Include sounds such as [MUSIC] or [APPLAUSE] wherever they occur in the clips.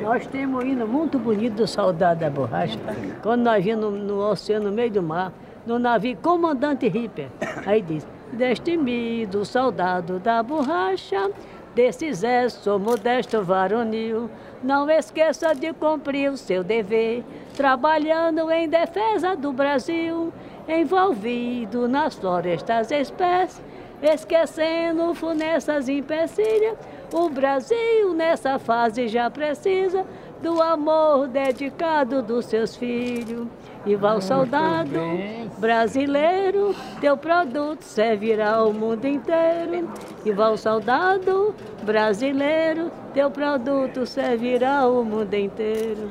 Nós temos um hino muito bonito do Soldado da Borracha. Quando nós vimos no, no oceano, no meio do mar, no navio Comandante Ripper. Aí diz: Destemido soldado da borracha, desse modesto varonil, não esqueça de cumprir o seu dever, trabalhando em defesa do Brasil, envolvido nas florestas espécies, esquecendo funestas empecilhas. O Brasil nessa fase já precisa do amor dedicado dos seus filhos. E vai o soldado brasileiro, teu produto servirá ao mundo inteiro. E vai o soldado brasileiro, teu produto servirá ao mundo inteiro.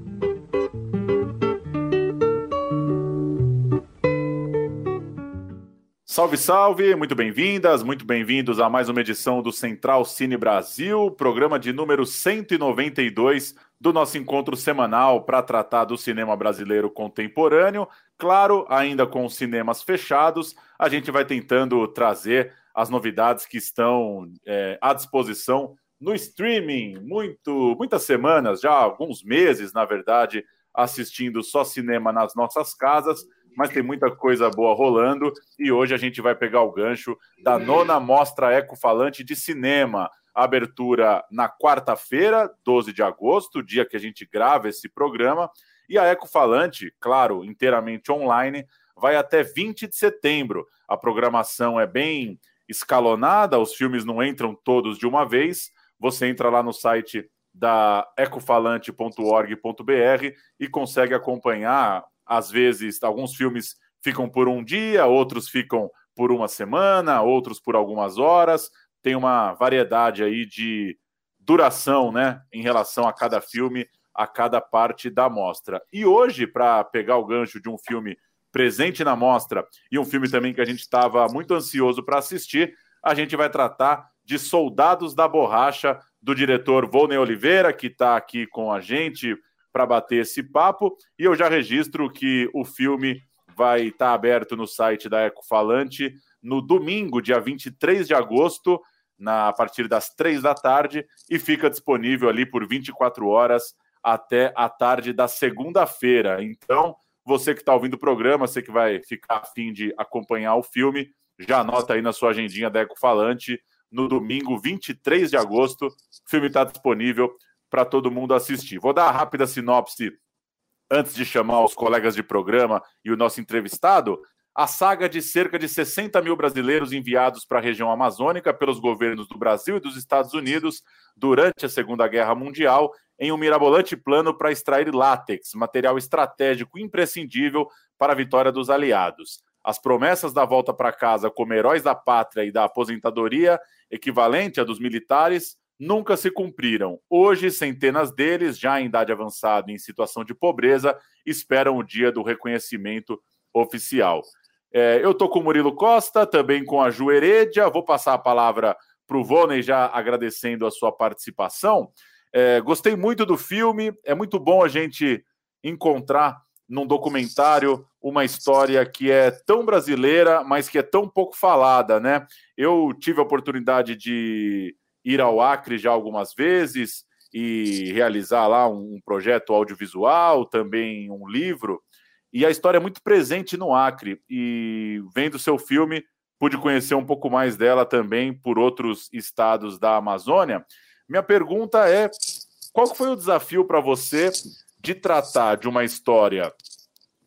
Salve, salve! Muito bem-vindas, muito bem-vindos a mais uma edição do Central Cine Brasil, programa de número 192 do nosso encontro semanal para tratar do cinema brasileiro contemporâneo. Claro, ainda com os cinemas fechados, a gente vai tentando trazer as novidades que estão é, à disposição no streaming. Muito, muitas semanas, já alguns meses, na verdade, assistindo só cinema nas nossas casas mas tem muita coisa boa rolando e hoje a gente vai pegar o gancho da nona mostra ecofalante de cinema. Abertura na quarta-feira, 12 de agosto, dia que a gente grava esse programa, e a Ecofalante, claro, inteiramente online, vai até 20 de setembro. A programação é bem escalonada, os filmes não entram todos de uma vez. Você entra lá no site da ecofalante.org.br e consegue acompanhar às vezes, alguns filmes ficam por um dia, outros ficam por uma semana, outros por algumas horas. Tem uma variedade aí de duração, né, em relação a cada filme, a cada parte da mostra. E hoje, para pegar o gancho de um filme presente na mostra e um filme também que a gente estava muito ansioso para assistir, a gente vai tratar de Soldados da Borracha, do diretor Volney Oliveira, que está aqui com a gente para bater esse papo. E eu já registro que o filme vai estar tá aberto no site da Ecofalante no domingo, dia 23 de agosto, na, a partir das três da tarde, e fica disponível ali por 24 horas até a tarde da segunda-feira. Então, você que está ouvindo o programa, você que vai ficar afim de acompanhar o filme, já anota aí na sua agendinha da Ecofalante, no domingo 23 de agosto, o filme está disponível para todo mundo assistir. Vou dar a rápida sinopse antes de chamar os colegas de programa e o nosso entrevistado. A saga de cerca de 60 mil brasileiros enviados para a região amazônica pelos governos do Brasil e dos Estados Unidos durante a Segunda Guerra Mundial em um mirabolante plano para extrair látex, material estratégico imprescindível para a vitória dos aliados. As promessas da volta para casa como heróis da pátria e da aposentadoria, equivalente à dos militares, nunca se cumpriram. Hoje, centenas deles, já em idade avançada e em situação de pobreza, esperam o dia do reconhecimento oficial. É, eu estou com o Murilo Costa, também com a Ju Heredia. Vou passar a palavra para o Voney, já agradecendo a sua participação. É, gostei muito do filme, é muito bom a gente encontrar num documentário uma história que é tão brasileira, mas que é tão pouco falada, né? Eu tive a oportunidade de ir ao Acre já algumas vezes e realizar lá um, projeto audiovisual, também um livro. E a história é muito presente no Acre. E vendo seu filme, pude conhecer um pouco mais dela também por outros estados da Amazônia. Minha pergunta é: qual foi o desafio para você de tratar de uma história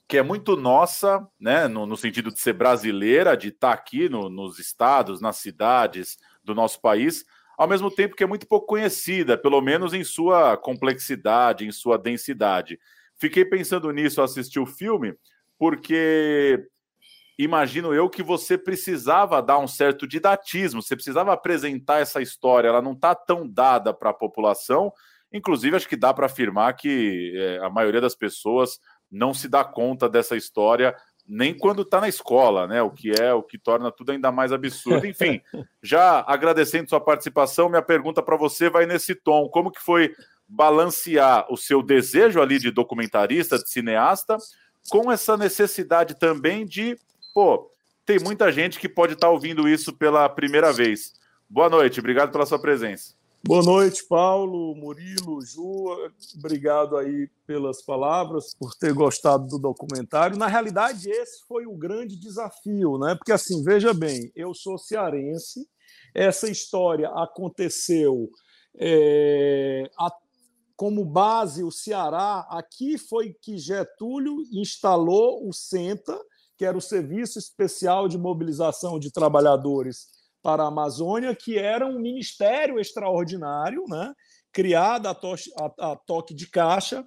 que é muito nossa, né, no, no sentido de ser brasileira, de estar tá aqui no, nos estados, nas cidades do nosso país, ao mesmo tempo que é muito pouco conhecida, pelo menos em sua complexidade, em sua densidade. Fiquei pensando nisso ao assistir o filme, porque imagino eu que você precisava dar um certo didatismo, você precisava apresentar essa história, ela não está tão dada para a população. Inclusive, acho que dá para afirmar que é, a maioria das pessoas não se dá conta dessa história nem quando está na escola, né? O que é o que torna tudo ainda mais absurdo. Enfim, [LAUGHS] já agradecendo sua participação, minha pergunta para você vai nesse tom: como que foi balancear o seu desejo ali de documentarista, de cineasta, com essa necessidade também de, pô, tem muita gente que pode estar tá ouvindo isso pela primeira vez. Boa noite, obrigado pela sua presença. Boa noite, Paulo, Murilo, Ju. Obrigado aí pelas palavras, por ter gostado do documentário. Na realidade, esse foi o grande desafio, né? Porque assim, veja bem, eu sou cearense. Essa história aconteceu é, a, como base o Ceará. Aqui foi que Getúlio instalou o SENTA, que era o Serviço Especial de Mobilização de Trabalhadores para a Amazônia, que era um ministério extraordinário, né, criado a, to a, a toque de caixa,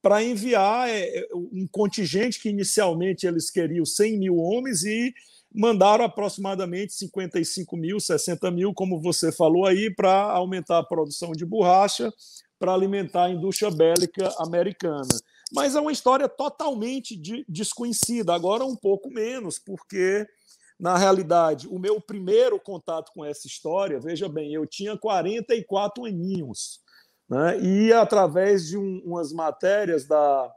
para enviar é, é, um contingente que inicialmente eles queriam 100 mil homens e mandaram aproximadamente 55 mil, 60 mil, como você falou aí, para aumentar a produção de borracha, para alimentar a indústria bélica americana. Mas é uma história totalmente de, desconhecida, agora um pouco menos, porque na realidade, o meu primeiro contato com essa história, veja bem, eu tinha 44 aninhos, né? e através de um, umas matérias da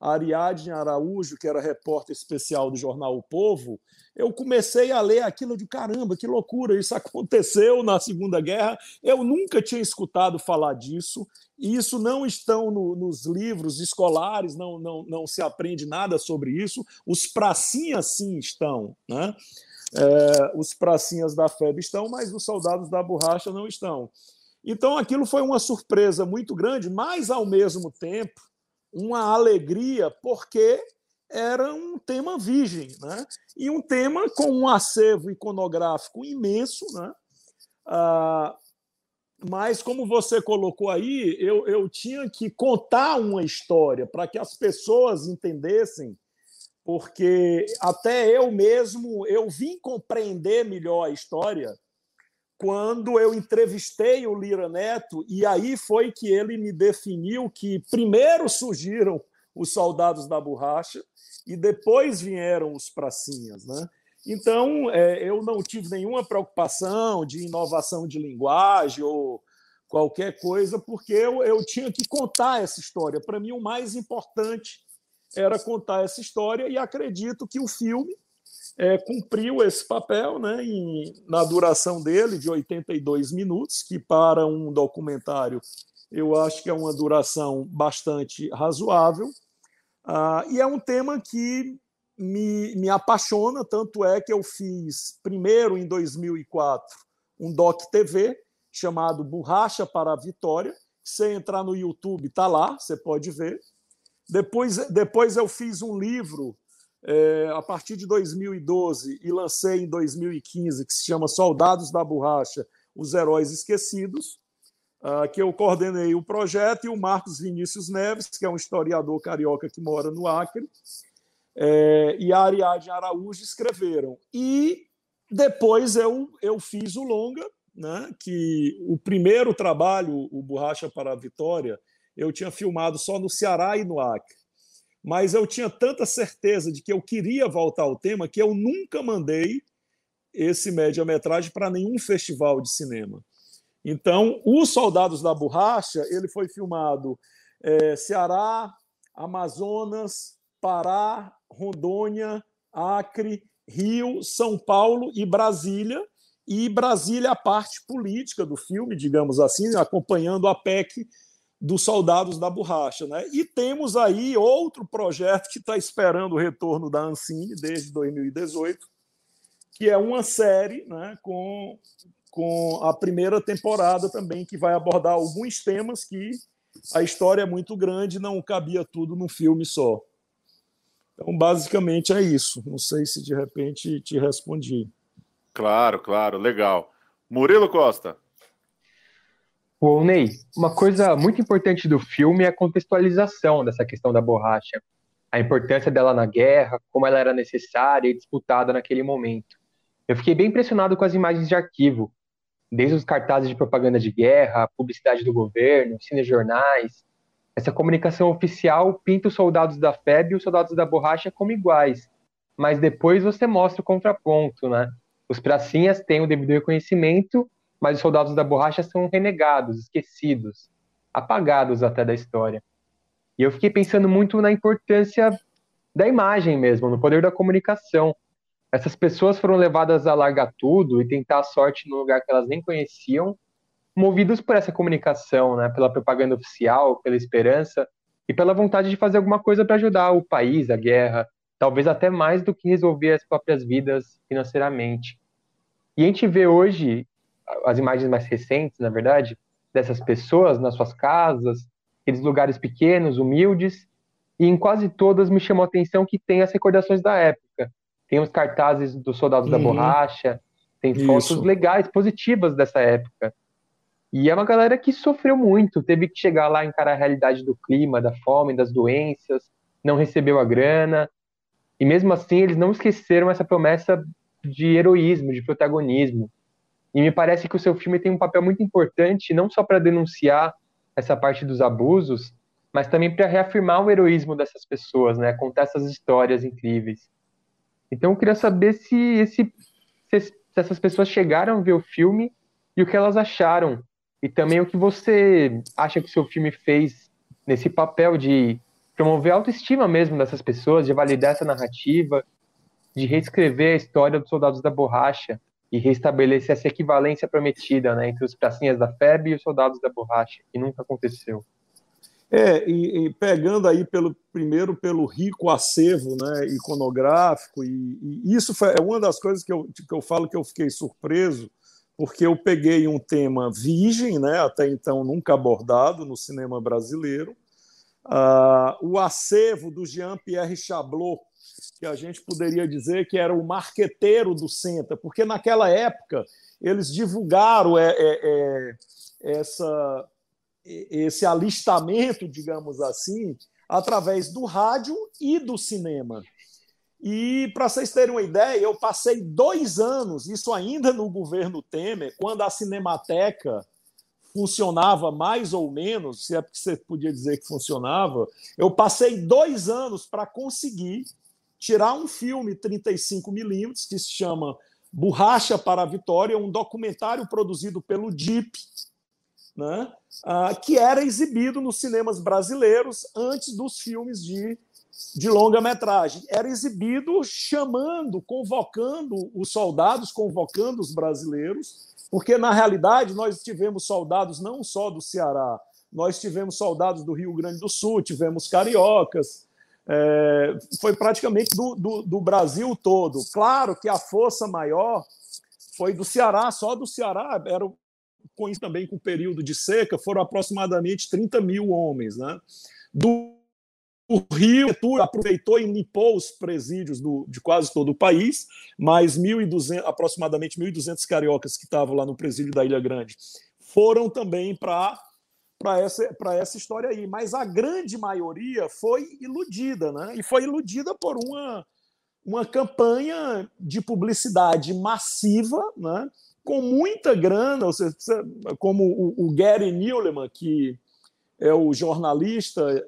Ariadne Araújo, que era repórter especial do jornal O Povo, eu comecei a ler aquilo de caramba, que loucura, isso [LAUGHS] aconteceu na Segunda Guerra. Eu nunca tinha escutado falar disso, e isso não estão no, nos livros escolares, não, não, não se aprende nada sobre isso. Os pracinhas sim estão. Né? É, os pracinhas da FEB estão, mas os soldados da borracha não estão. Então aquilo foi uma surpresa muito grande, mas ao mesmo tempo uma alegria, porque era um tema virgem, né? e um tema com um acervo iconográfico imenso. Né? Ah, mas, como você colocou aí, eu, eu tinha que contar uma história para que as pessoas entendessem porque até eu mesmo eu vim compreender melhor a história quando eu entrevistei o Lira Neto e aí foi que ele me definiu que primeiro surgiram os soldados da borracha e depois vieram os pracinhas, né? Então é, eu não tive nenhuma preocupação de inovação de linguagem ou qualquer coisa, porque eu, eu tinha que contar essa história. Para mim, o mais importante era contar essa história, e acredito que o filme é, cumpriu esse papel né, em, na duração dele, de 82 minutos, que para um documentário eu acho que é uma duração bastante razoável. Ah, e é um tema que me, me apaixona, tanto é que eu fiz primeiro em 2004 um doc TV chamado Borracha para a Vitória. Se entrar no YouTube, está lá, você pode ver. Depois, depois eu fiz um livro é, a partir de 2012 e lancei em 2015 que se chama Soldados da Borracha, os Heróis Esquecidos, uh, que eu coordenei o projeto e o Marcos Vinícius Neves, que é um historiador carioca que mora no Acre, é, e a Ariadne Araújo escreveram. E depois eu, eu fiz o longa, né, que o primeiro trabalho, o Borracha para a Vitória, eu tinha filmado só no Ceará e no Acre. Mas eu tinha tanta certeza de que eu queria voltar ao tema que eu nunca mandei esse média-metragem para nenhum festival de cinema. Então, Os Soldados da Borracha, ele foi filmado é, Ceará, Amazonas, Pará, Rondônia, Acre, Rio, São Paulo e Brasília. E Brasília a parte política do filme, digamos assim, acompanhando a PEC dos soldados da borracha. Né? E temos aí outro projeto que está esperando o retorno da Ancine desde 2018, que é uma série né, com, com a primeira temporada também, que vai abordar alguns temas que a história é muito grande não cabia tudo num filme só. Então, basicamente é isso. Não sei se de repente te respondi. Claro, claro, legal. Murilo Costa. O Ney, uma coisa muito importante do filme é a contextualização dessa questão da borracha, a importância dela na guerra, como ela era necessária e disputada naquele momento. Eu fiquei bem impressionado com as imagens de arquivo, desde os cartazes de propaganda de guerra, publicidade do governo, cinejornais. Essa comunicação oficial pinta os soldados da FEB e os soldados da borracha como iguais, mas depois você mostra o contraponto, né? Os pracinhas têm o devido reconhecimento mas os soldados da borracha são renegados, esquecidos. apagados até da história. E eu fiquei pensando muito na importância da imagem mesmo, no poder da comunicação. Essas pessoas foram levadas a largar tudo e tentar a sorte num lugar que elas nem conheciam, movidos por essa comunicação, né, pela propaganda oficial, pela esperança e pela vontade de fazer alguma coisa para ajudar o país, a guerra, talvez até mais do que resolver as próprias vidas financeiramente. E a gente vê hoje as imagens mais recentes, na verdade, dessas pessoas nas suas casas, aqueles lugares pequenos, humildes, e em quase todas me chamou a atenção que tem as recordações da época. Tem os cartazes dos soldados uhum. da borracha, tem fotos Isso. legais, positivas dessa época. E é uma galera que sofreu muito, teve que chegar lá encarar a realidade do clima, da fome, das doenças, não recebeu a grana. E mesmo assim, eles não esqueceram essa promessa de heroísmo, de protagonismo. E me parece que o seu filme tem um papel muito importante, não só para denunciar essa parte dos abusos, mas também para reafirmar o heroísmo dessas pessoas, né? Contar essas histórias incríveis. Então eu queria saber se, esse, se essas pessoas chegaram a ver o filme e o que elas acharam e também o que você acha que o seu filme fez nesse papel de promover a autoestima mesmo dessas pessoas, de validar essa narrativa, de reescrever a história dos soldados da borracha e restabelecer essa equivalência prometida né, entre os pracinhas da FEB e os soldados da borracha, que nunca aconteceu. É, e, e, pegando aí pelo primeiro pelo rico acervo né, iconográfico, e, e, isso foi, é uma das coisas que eu, que eu falo que eu fiquei surpreso, porque eu peguei um tema virgem, né, até então nunca abordado no cinema brasileiro, uh, o acervo do Jean-Pierre Chablot, que a gente poderia dizer que era o marqueteiro do Senta, porque naquela época eles divulgaram é, é, é, essa, esse alistamento, digamos assim, através do rádio e do cinema. E, para vocês terem uma ideia, eu passei dois anos, isso ainda no governo Temer, quando a Cinemateca funcionava mais ou menos, se é porque você podia dizer que funcionava, eu passei dois anos para conseguir tirar um filme 35mm que se chama Borracha para a Vitória, um documentário produzido pelo DIP, né, ah, que era exibido nos cinemas brasileiros antes dos filmes de de longa-metragem. Era exibido chamando, convocando os soldados, convocando os brasileiros, porque, na realidade, nós tivemos soldados não só do Ceará, nós tivemos soldados do Rio Grande do Sul, tivemos cariocas, é, foi praticamente do, do, do Brasil todo. Claro que a força maior foi do Ceará, só do Ceará, era isso também com o período de seca, foram aproximadamente 30 mil homens. Né? Do o Rio aproveitou e limpou os presídios do, de quase todo o país, mais 1.200, aproximadamente 1.200 cariocas que estavam lá no presídio da Ilha Grande foram também para para essa, essa história aí. Mas a grande maioria foi iludida, né? E foi iludida por uma, uma campanha de publicidade massiva, né? Com muita grana, ou seja, como o, o Gary Newleman, que é o jornalista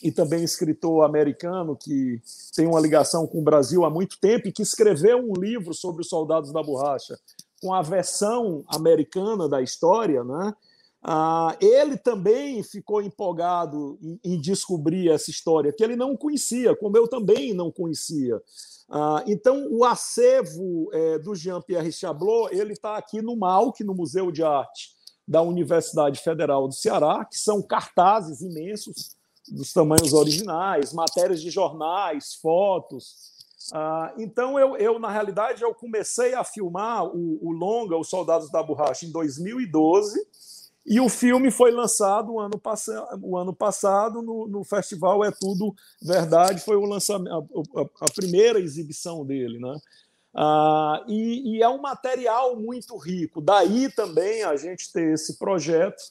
e também escritor americano que tem uma ligação com o Brasil há muito tempo e que escreveu um livro sobre os soldados da borracha com a versão americana da história, né? Ah, ele também ficou empolgado em, em, descobrir essa história que ele não conhecia, como eu também não conhecia. Ah, então, o acervo é, do Jean-Pierre Chablot ele está aqui no MAUC, no Museu de Arte da Universidade Federal do Ceará, que são cartazes imensos dos tamanhos originais, matérias de jornais, fotos. Ah, então, eu, eu, na realidade, eu comecei a filmar o, o longa Os Soldados da Borracha em 2012 e o filme foi lançado o ano, pass o ano passado no, no, Festival É Tudo Verdade, foi o lançamento, a, a primeira exibição dele. Né? Ah, e, e, é um material muito rico. Daí também a gente ter esse projeto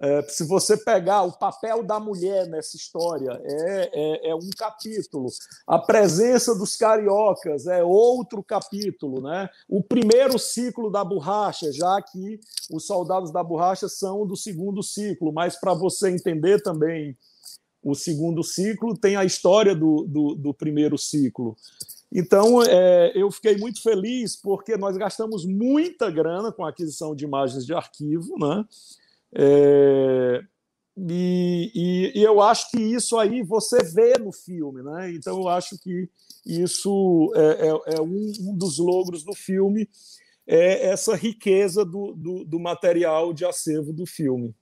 é, se você pegar o papel da mulher nessa história, é, é, é, um capítulo. A presença dos cariocas é outro capítulo. Né? O primeiro ciclo da borracha, já que os soldados da borracha são do segundo ciclo, mas para você entender também o segundo ciclo, tem a história do, do, do primeiro ciclo. Então, é, eu fiquei muito feliz porque nós gastamos muita grana com a aquisição de imagens de arquivo, né? É, e, e, e, eu acho que isso aí você vê no filme, né? Então eu acho que isso é, é, é um, um, dos logros do filme, é essa riqueza do, do, do material de acervo do filme.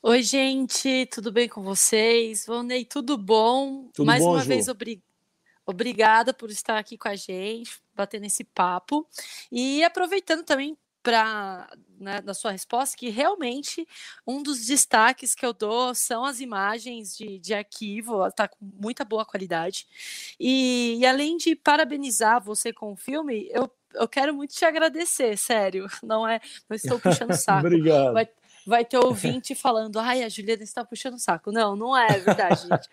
Oi, gente, tudo bem com vocês? Vonei, tudo bom? Tudo Mais bom, uma Ju? vez, obri... obrigada por estar aqui com a gente, batendo esse papo. E aproveitando também para né, da sua resposta que realmente um dos destaques que eu dou são as imagens de, de arquivo, está com muita boa qualidade. E, e, além de parabenizar você com o filme, eu, eu quero muito te agradecer, sério. [LAUGHS] Não é, não estou puxando saco. Obrigado. Vai, vai ter ouvinte falando, ai, a Juliana está puxando o saco. Não, não é verdade, gente.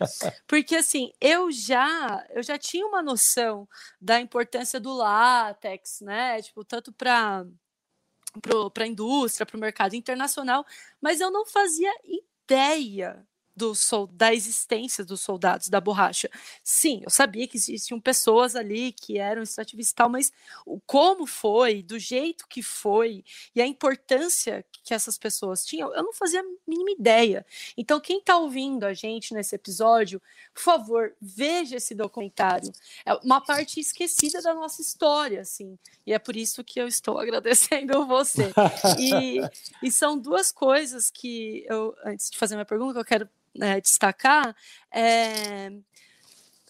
Porque assim, eu já, eu já tinha uma noção da importância do látex, né? Tipo, tanto para para a indústria, para o mercado internacional, mas eu não fazia ideia do, da existência dos soldados da borracha. Sim, eu sabia que existiam pessoas ali que eram extrativistas e tal, mas o como foi, do jeito que foi e a importância que essas pessoas tinham, eu não fazia a mínima ideia. Então, quem está ouvindo a gente nesse episódio, por favor, veja esse documentário. É uma parte esquecida da nossa história, assim, e é por isso que eu estou [LAUGHS] agradecendo você. E, e são duas coisas que eu, antes de fazer minha pergunta, que eu quero é, destacar é,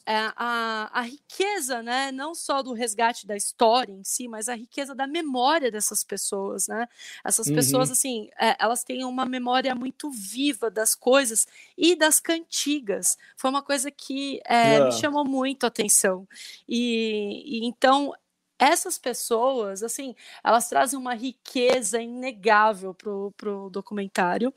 é a, a, riqueza, né, não só do resgate da história em si, mas a riqueza da memória dessas pessoas, né? Essas uhum. pessoas, assim, é, elas têm uma memória muito viva das coisas e das cantigas. Foi uma coisa que é, me chamou muito a atenção. E, e então essas pessoas, assim, elas trazem uma riqueza inegável para o documentário.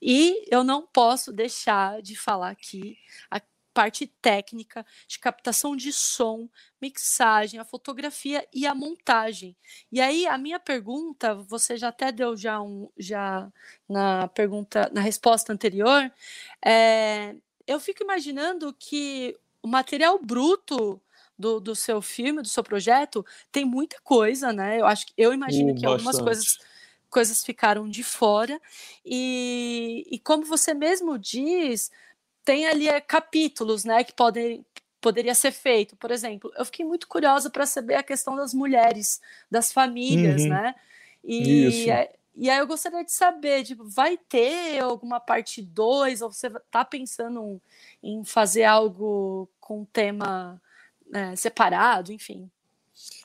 E eu não posso deixar de falar aqui a parte técnica de captação de som, mixagem, a fotografia e a montagem. E aí a minha pergunta, você já até deu já um já na pergunta, na resposta anterior, é, eu fico imaginando que o material bruto do, do seu filme, do seu projeto, tem muita coisa, né? Eu acho que eu imagino Uh, que algumas bastante. coisas coisas ficaram de fora e, e como você mesmo diz, tem ali é, capítulos, né, que podem poderia ser feito. Por exemplo, eu fiquei muito curiosa para saber a questão das mulheres, das famílias, Uhum. né? E, Isso. é- e aí eu gostaria de saber, tipo, vai ter alguma parte 2 ou você está pensando em fazer algo com tema né, separado, enfim.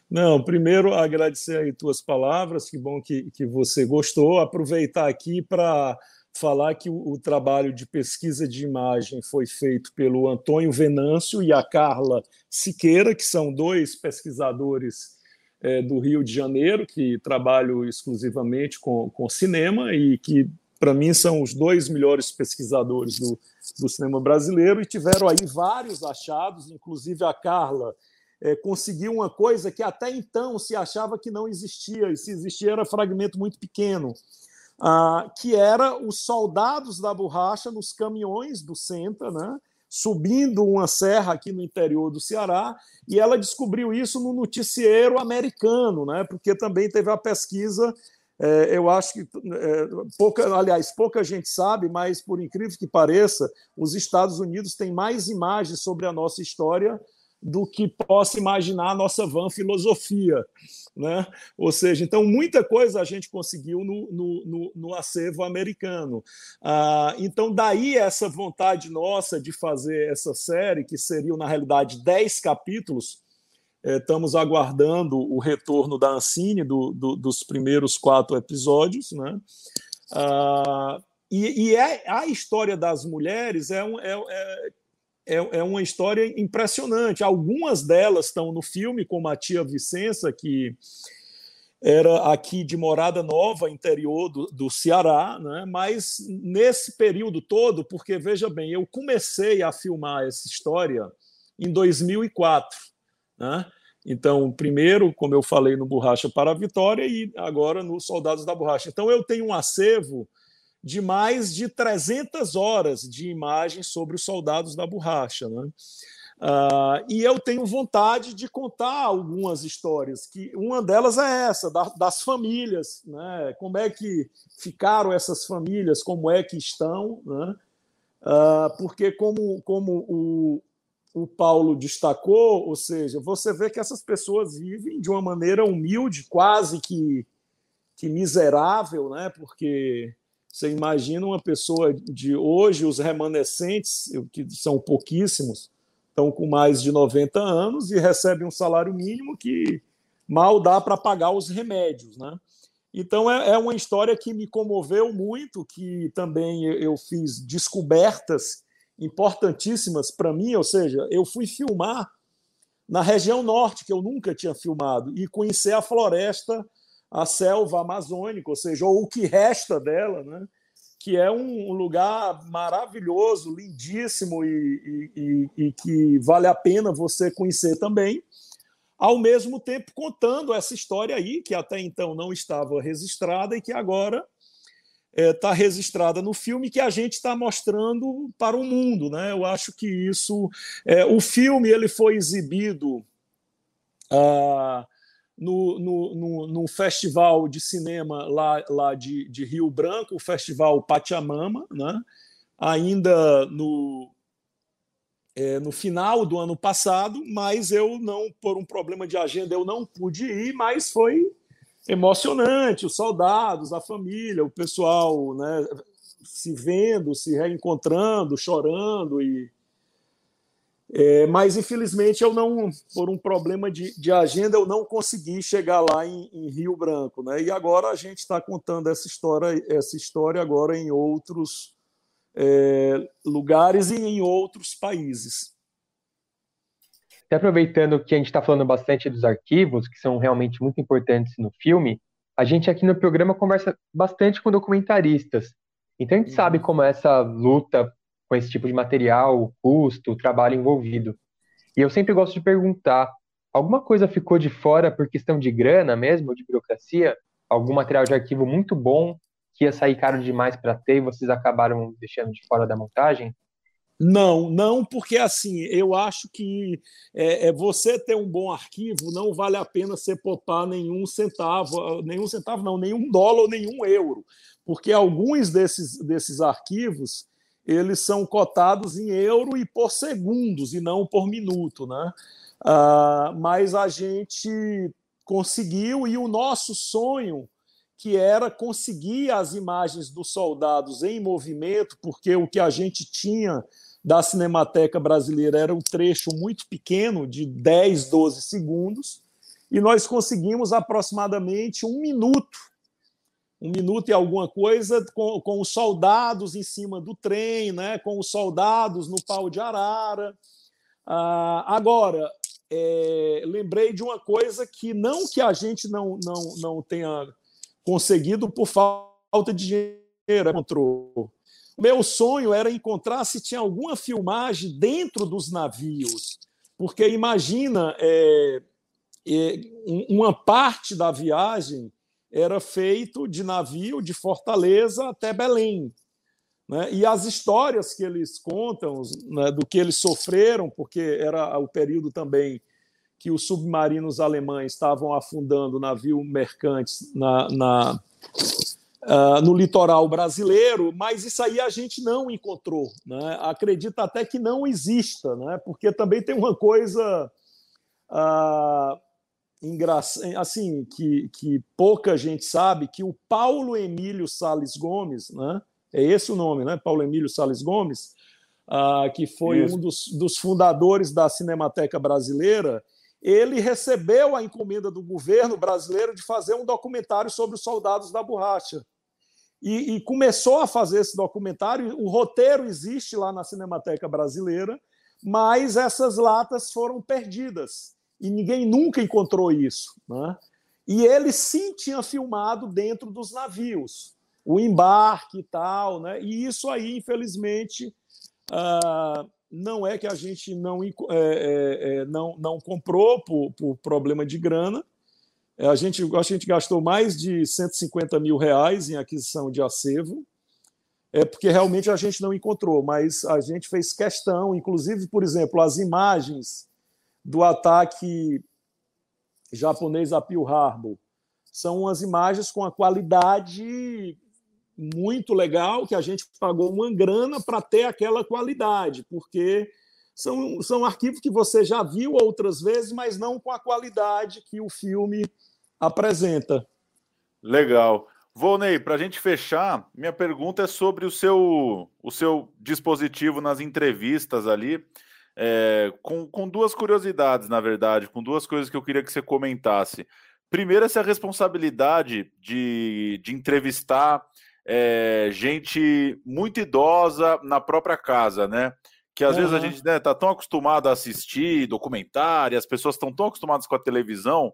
Não, primeiro agradecer aí tuas palavras, que bom que, que você gostou. Aproveitar aqui para falar que o, o trabalho de pesquisa de imagem foi feito pelo Antônio Venâncio e a Carla Siqueira, que são dois pesquisadores eh, do Rio de Janeiro, que trabalham exclusivamente com, com cinema e que, para mim, são os dois melhores pesquisadores do, do cinema brasileiro e tiveram aí vários achados, inclusive a Carla eh, conseguiu uma coisa que até então se achava que não existia, e se existia era fragmento muito pequeno, ah, que era os soldados da borracha nos caminhões do Senta, né? subindo uma serra aqui no interior do Ceará, e ela descobriu isso no noticiero americano, né? porque também teve a pesquisa é, eu acho que é, pouca, aliás, pouca gente sabe, mas por incrível que pareça, os Estados Unidos têm mais imagens sobre a nossa história do que possa imaginar a nossa van filosofia, né? Ou seja, então muita coisa a gente conseguiu no, no, no, no acervo americano. Ah, então daí essa vontade nossa de fazer essa série, que seriam na realidade 10 capítulos, é, estamos aguardando o retorno da Ancine do, do, dos primeiros quatro episódios, né? Ah, e, e é, a história das mulheres é, um, é, é, é uma história impressionante. Algumas delas estão no filme, como a tia Vicença, que era aqui de Morada Nova, interior do, do Ceará, né? mas nesse período todo, porque veja bem, eu comecei a filmar essa história em 2004. Né? Então, primeiro, como eu falei, no Borracha para a Vitória e agora no Soldados da Borracha. Então, eu tenho um acervo de mais de 300 horas de imagens sobre os soldados da borracha. Né? Uh, e eu tenho vontade de contar algumas histórias, que uma delas é essa, da, das famílias, né? como é que ficaram essas famílias, como é que estão, né? uh, porque como, como o, o Paulo destacou, ou seja, você vê que essas pessoas vivem de uma maneira humilde, quase que, que miserável, né? porque você imagina uma pessoa de hoje, os remanescentes, que são pouquíssimos, estão com mais de 90 anos e recebem um salário mínimo que mal dá para pagar os remédios. Né? Então, é, é uma história que me comoveu muito, que também eu fiz descobertas importantíssimas para mim, ou seja, eu fui filmar na região norte, que eu nunca tinha filmado, e conhecer a floresta, a selva amazônica, ou seja, ou o que resta dela, né? que é um lugar maravilhoso, lindíssimo e, e, e, que vale a pena você conhecer também, ao mesmo tempo contando essa história aí, que até então não estava registrada e que agora está é, registrada no filme que a gente está mostrando para o mundo. Né? Eu acho que isso. É, o filme ele foi exibido. Ah, no, no, no, no, festival de cinema lá, lá de, de, Rio Branco, o Festival Pachamama, né? ainda no, é, no final do ano passado, mas eu não, por um problema de agenda, eu não pude ir, mas foi emocionante, os soldados, a família, o pessoal né, se vendo, se reencontrando, chorando e é, mas, infelizmente, eu não, por um problema de, de agenda, eu não consegui chegar lá em, em Rio Branco. Né? E agora a gente está contando essa história, essa história agora em outros é, lugares e em outros países. Até aproveitando que a gente está falando bastante dos arquivos, que são realmente muito importantes no filme, a gente aqui no programa conversa bastante com documentaristas. Então a gente sabe uhum. como é essa luta com esse tipo de material, o custo, o trabalho envolvido. E eu sempre gosto de perguntar: alguma coisa ficou de fora por questão de grana mesmo, de burocracia? Algum material de arquivo muito bom que ia sair caro demais para ter e vocês acabaram deixando de fora da montagem? Não, não, porque assim, eu acho que é, é, você ter um bom arquivo não vale a pena você poupar nenhum centavo, nenhum centavo não, nenhum dólar nenhum euro, porque alguns desses, desses arquivos eles são cotados em euro e por segundos, e não por minuto. Né? Ah, mas a gente conseguiu, e o nosso sonho, que era conseguir as imagens dos soldados em movimento, porque o que a gente tinha da Cinemateca Brasileira era um trecho muito pequeno, de 10, 12 segundos, e nós conseguimos aproximadamente um minuto um minuto e alguma coisa com, com os soldados em cima do trem, né? com os soldados no pau de arara. Ah, agora, é, lembrei de uma coisa que não que a gente não, não, não tenha conseguido por falta de dinheiro, encontrou. Meu sonho era encontrar se tinha alguma filmagem dentro dos navios, porque imagina é, é, uma parte da viagem era feito de navio de Fortaleza até Belém. Né? E as histórias que eles contam né, do que eles sofreram, porque era o período também que os submarinos alemães estavam afundando navio mercantes na, na uh, no litoral brasileiro, mas isso aí a gente não encontrou. Né? Acredita até que não exista, né? porque também tem uma coisa. Uh, assim que, que pouca gente sabe que o Paulo Emílio Sales Gomes, né? É esse o nome, né? Paulo Emílio Sales Gomes, ah, que foi Isso. um dos, dos fundadores da Cinemateca Brasileira. Ele recebeu a encomenda do governo brasileiro de fazer um documentário sobre os soldados da borracha. E, e, começou a fazer esse documentário. O roteiro existe lá na Cinemateca Brasileira, mas essas latas foram perdidas e ninguém nunca encontrou isso. Né? E ele sim tinha filmado dentro dos navios, o embarque e tal, né? e isso aí, infelizmente, uh, não é que a gente não, é, é, é, não, não comprou por, por problema de grana. É, a gente, a gente gastou mais de 150 mil reais em aquisição de acervo. é porque realmente a gente não encontrou, mas a gente fez questão, inclusive, por exemplo, as imagens do ataque japonês a Pearl Harbor são umas imagens com a qualidade muito legal, que a gente pagou uma grana para ter aquela qualidade, porque são, são arquivos que você já viu outras vezes, mas não com a qualidade que o filme apresenta. Legal. Volney, para a gente fechar, minha pergunta é sobre o seu, o seu dispositivo nas entrevistas ali, é, com, com duas curiosidades, na verdade, com duas coisas que eu queria que você comentasse. Primeiro, essa responsabilidade de, de entrevistar é, gente muito idosa na própria casa, né? Que às uhum. vezes a gente está né, tá tão acostumado a assistir documentário, as pessoas estão tão acostumadas com a televisão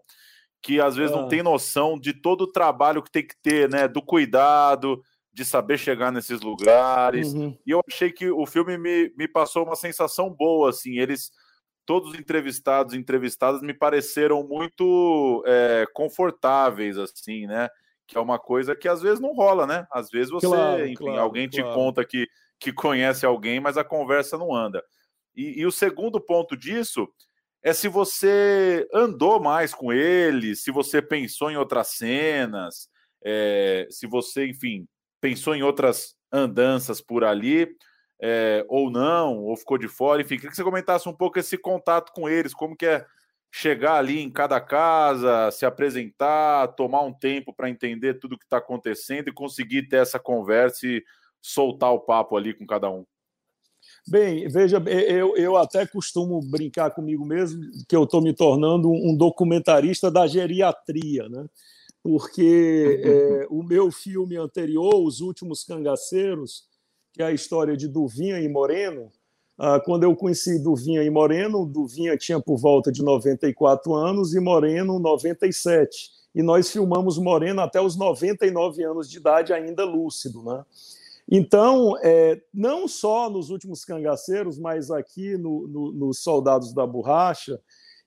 que às vezes não tem noção de todo o trabalho que tem que ter, né? Do cuidado, de saber chegar nesses lugares. Uhum. E eu achei que o filme me, me passou uma sensação boa, assim. Eles, todos os entrevistados e entrevistadas, me pareceram muito é, confortáveis, assim, né? Que é uma coisa que às vezes não rola, né? Às vezes você, claro, enfim, claro, alguém claro. te conta que, que conhece alguém, mas a conversa não anda. E, e o segundo ponto disso é se você andou mais com ele, se você pensou em outras cenas, é, se você, enfim, pensou em outras andanças por ali, é, ou não, ou ficou de fora, enfim, queria que você comentasse um pouco esse contato com eles, como que é chegar ali em cada casa, se apresentar, tomar um tempo para entender tudo o que está acontecendo e conseguir ter essa conversa e soltar o papo ali com cada um. Bem, veja, eu, eu até costumo brincar comigo mesmo que eu estou me tornando um documentarista da geriatria, né? porque é, [LAUGHS] o meu filme anterior, Os Últimos Cangaceiros, que é a história de Duvinha e Moreno, ah, quando eu conheci Duvinha e Moreno, Duvinha tinha por volta de 94 anos e Moreno 97. E nós filmamos Moreno até os 99 anos de idade, ainda lúcido. Né? Então, é, não só nos últimos cangaceiros, mas aqui no, no, nos Soldados da Borracha,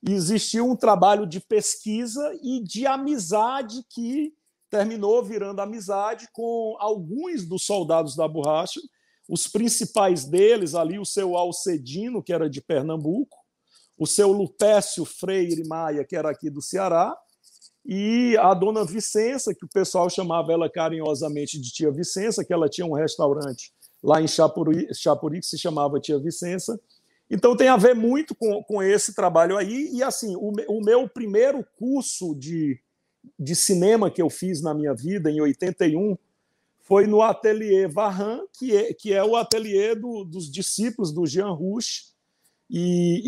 existiu um trabalho de pesquisa e de amizade que terminou virando amizade com alguns dos soldados da borracha, os principais deles ali, o seu Alcedino, que era de Pernambuco, o seu Lupécio Freire Maia, que era aqui do Ceará, e a dona Vicença, que o pessoal chamava ela carinhosamente de Tia Vicença, que ela tinha um restaurante lá em Chapuri, Chapuri que se chamava Tia Vicença. Então tem a ver muito com, com esse trabalho aí. E assim, o, o meu primeiro curso de, de cinema que eu fiz na minha vida, em 81, foi no Ateliê Varran, que é, que é o ateliê do, dos discípulos do Jean Rouch, e,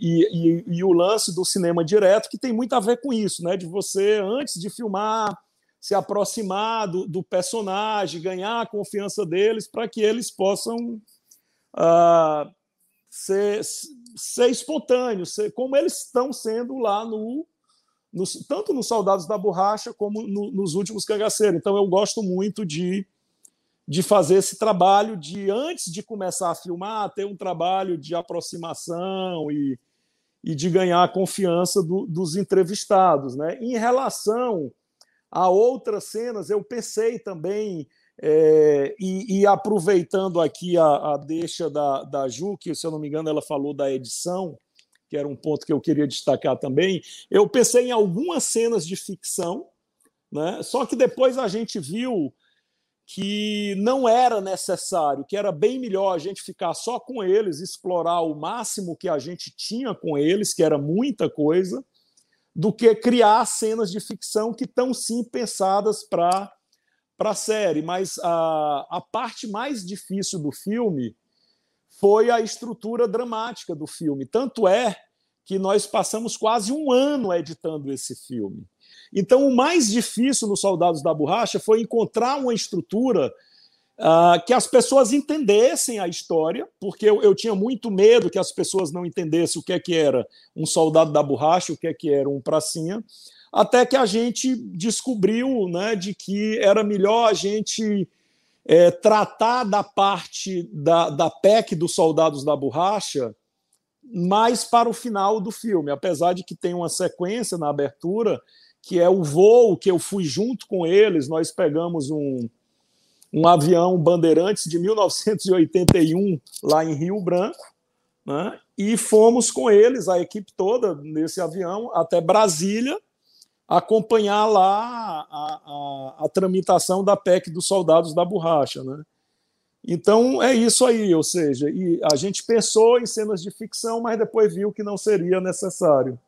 e, e, e, o lance do cinema direto, que tem muito a ver com isso, né? De você, antes de filmar, se aproximar do, do personagem, ganhar a confiança deles para que eles possam uh, ser, ser espontâneos, ser, como eles estão sendo lá no, no tanto nos Soldados da Borracha como no, nos últimos Cangaceiros. Então eu gosto muito de de fazer esse trabalho de, antes de começar a filmar, ter um trabalho de aproximação e, e de ganhar a confiança do, dos entrevistados. Né? Em relação a outras cenas, eu pensei também, é, e, e, aproveitando aqui a, a deixa da, da Ju, que se eu não me engano ela falou da edição, que era um ponto que eu queria destacar também, eu pensei em algumas cenas de ficção, né? só que depois a gente viu que não era necessário, que era bem melhor a gente ficar só com eles, explorar o máximo que a gente tinha com eles, que era muita coisa, do que criar cenas de ficção que estão sim pensadas para a série. Mas a, a parte mais difícil do filme foi a estrutura dramática do filme. Tanto é que nós passamos quase um ano editando esse filme. Então, o mais difícil nos Soldados da Borracha foi encontrar uma estrutura uh, que as pessoas entendessem a história, porque eu, eu, tinha muito medo que as pessoas não entendessem o que é que era um soldado da borracha, o que é que era um pracinha, até que a gente descobriu né, de que era melhor a gente é, tratar da parte da, da PEC dos Soldados da Borracha mais para o final do filme, apesar de que tem uma sequência na abertura que é o voo que eu fui junto com eles. Nós pegamos um, um avião Bandeirantes de 1981 lá em Rio Branco, né? e fomos com eles, a equipe toda, nesse avião, até Brasília, acompanhar lá a, a, a tramitação da PEC dos soldados da borracha. Né? Então é isso aí, ou seja, a gente pensou em cenas de ficção, mas depois viu que não seria necessário.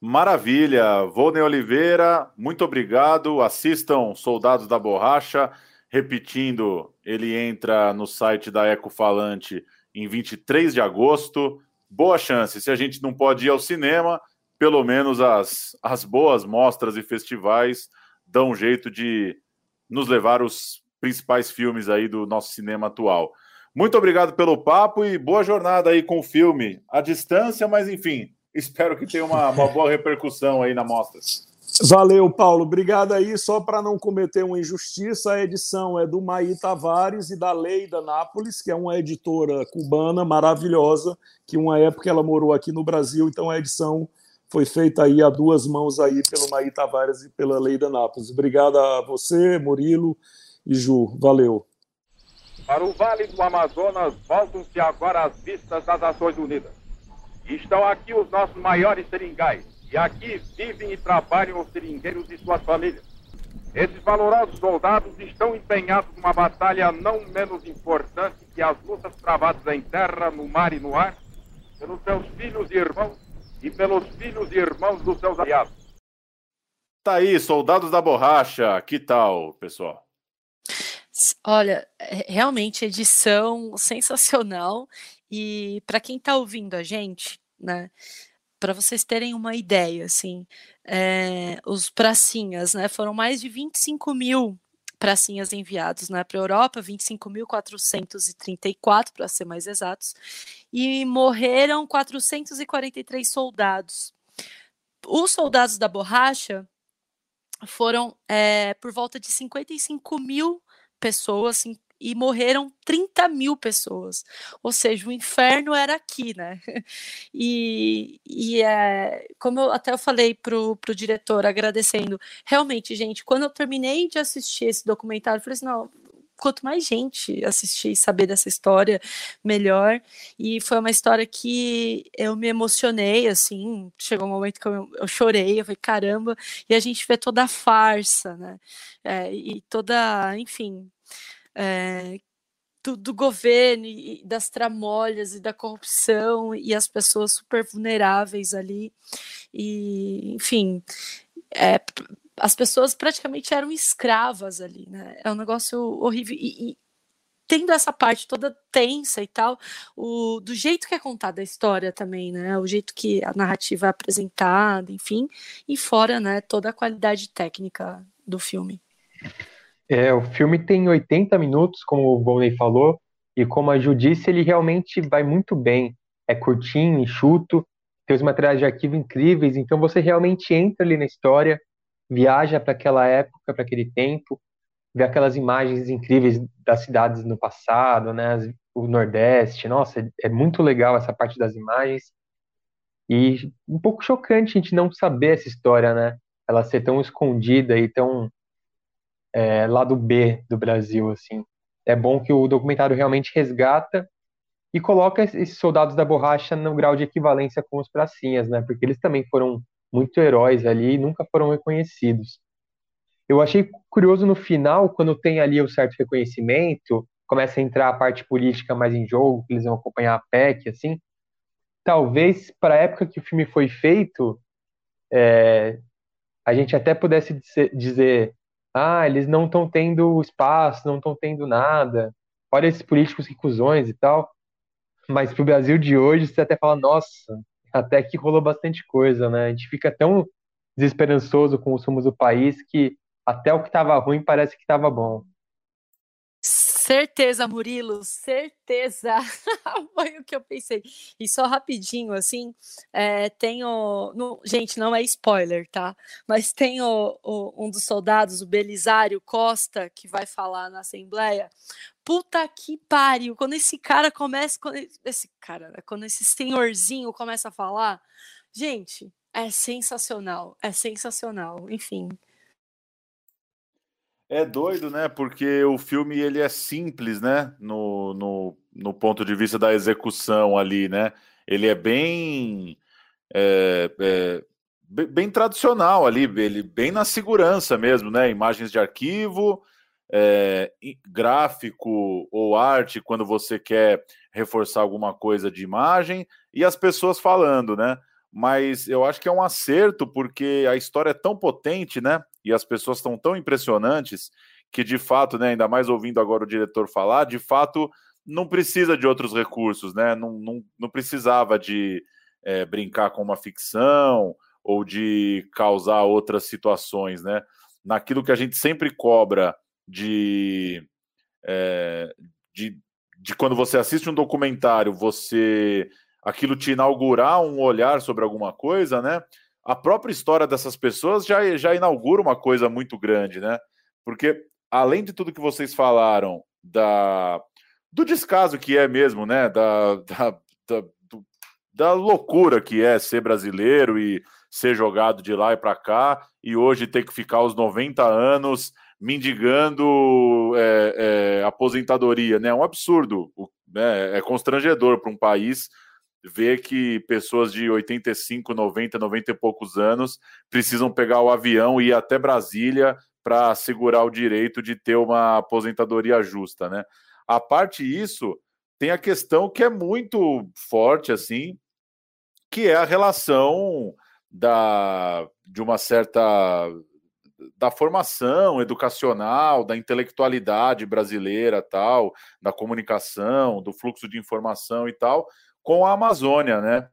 Maravilha, Volney Oliveira, muito obrigado. Assistam Soldados da Borracha. Repetindo, ele entra no site da Ecofalante em 23 de agosto. Boa chance. Se a gente não pode ir ao cinema, pelo menos as, as boas mostras e festivais dão um jeito de nos levar os principais filmes aí do nosso cinema atual. Muito obrigado pelo papo e boa jornada aí com o filme. À distância, mas enfim, espero que tenha uma, uma boa repercussão aí na mostra. Valeu, Paulo. Obrigado aí. Só para não cometer uma injustiça, a edição é do Maí Tavares e da Leida Nápoles, que é uma editora cubana maravilhosa, que uma época ela morou aqui no Brasil, então a edição foi feita aí a duas mãos aí pelo Maí Tavares e pela Leida Nápoles. Obrigado a você, Murilo e Ju. Valeu. Para o Vale do Amazonas, voltam-se agora as vistas das Nações Unidas. Estão aqui os nossos maiores seringais, e aqui vivem e trabalham os seringueiros e suas famílias. Esses valorosos soldados estão empenhados numa batalha não menos importante que as lutas travadas em terra, no mar e no ar, pelos seus filhos e irmãos e pelos filhos e irmãos dos seus aliados. Tá aí, soldados da borracha. Que tal, pessoal? Olha, é, realmente edição sensacional. E para quem está ouvindo a gente, né, para vocês terem uma ideia, assim, é, os pracinhas, né, foram mais de 25 mil pracinhas enviados né, para a Europa, 25.434 para ser mais exatos, e morreram 443 soldados. Os soldados da borracha foram é, por volta de 55 mil pessoas, e morreram 30 mil pessoas. Ou seja, o inferno era aqui, né? [LAUGHS] E, e é, como eu até eu falei pro, pro diretor, agradecendo, realmente, gente, quando eu terminei de assistir esse documentário, eu falei assim, não, quanto mais gente assistir e saber dessa história, melhor. E foi uma história que eu me emocionei, assim, chegou um momento que eu, eu chorei, eu falei, caramba, e a gente vê toda a farsa, né? É, e toda, enfim, é, do, do, governo e das tramolhas e da corrupção e as pessoas super vulneráveis ali. E, enfim, é, as pessoas praticamente eram escravas ali, né? É um negócio horrível. E, e, tendo essa parte toda tensa e tal, o, do jeito que é contada a história também, né? O jeito que a narrativa é apresentada, enfim, e fora, né, toda a qualidade técnica do filme. É, o filme tem 80 minutos, como o Volney falou, e como a Ju disse, ele realmente vai muito bem. É curtinho, enxuto, tem os materiais de arquivo incríveis, então você realmente entra ali na história, viaja para aquela época, para aquele tempo, vê aquelas imagens incríveis das cidades no passado, né? O Nordeste, nossa, é, muito legal essa parte das imagens. E um pouco chocante a gente não saber essa história, né? Ela ser tão escondida e tão é, lado B do Brasil, assim. É bom que o documentário realmente resgata e coloca esses soldados da borracha no grau de equivalência com os pracinhas, né? Porque eles também foram muito heróis ali e nunca foram reconhecidos. Eu achei curioso no final, quando tem ali o certo reconhecimento, começa a entrar a parte política mais em jogo, que eles vão acompanhar a PEC, assim. Talvez, para a época que o filme foi feito, é, a gente até pudesse dizer ah, eles não estão tendo espaço, não estão tendo nada. Olha esses políticos ricusões e tal. Mas pro Brasil de hoje, você até fala, nossa, até que rolou bastante coisa, né? A gente fica tão desesperançoso com os rumos do país que até o que estava ruim parece que estava bom. Certeza, Murilo, certeza. [LAUGHS] Foi o que eu pensei. E só rapidinho, assim, é, tem o. Gente, não é spoiler, tá? Mas tem o, o, um dos soldados, o Belisário Costa, que vai falar na Assembleia. Puta que pariu! Quando esse cara começa. Quando esse cara, né? quando esse senhorzinho começa a falar, gente, é sensacional. É sensacional. Enfim. É doido, né? Porque o filme ele é simples, né? No, no, no ponto de vista da execução ali, né? Ele é bem é, é, bem tradicional ali, ele bem na segurança mesmo, né? Imagens de arquivo, é, gráfico ou arte quando você quer reforçar alguma coisa de imagem e as pessoas falando, né? Mas eu acho que é um acerto porque a história é tão potente, né? E as pessoas estão tão impressionantes que de fato, né? Ainda mais ouvindo agora o diretor falar, de fato não precisa de outros recursos, né? Não, não, não precisava de é, brincar com uma ficção ou de causar outras situações, né? Naquilo que a gente sempre cobra de, é, de, de quando você assiste um documentário, você aquilo te inaugurar um olhar sobre alguma coisa, né? A própria história dessas pessoas já, já inaugura uma coisa muito grande, né? Porque além de tudo que vocês falaram da do descaso que é mesmo, né? Da, da, da, do, da loucura que é ser brasileiro e ser jogado de lá e para cá e hoje ter que ficar os 90 anos mendigando é, é, aposentadoria, né? É um absurdo, né? é constrangedor para um país ver que pessoas de 85, 90, 90 e poucos anos precisam pegar o avião e ir até Brasília para assegurar o direito de ter uma aposentadoria justa, né? A parte isso, tem a questão que é muito forte assim, que é a relação da de uma certa da formação educacional, da intelectualidade brasileira, tal, da comunicação, do fluxo de informação e tal, com a Amazônia, né?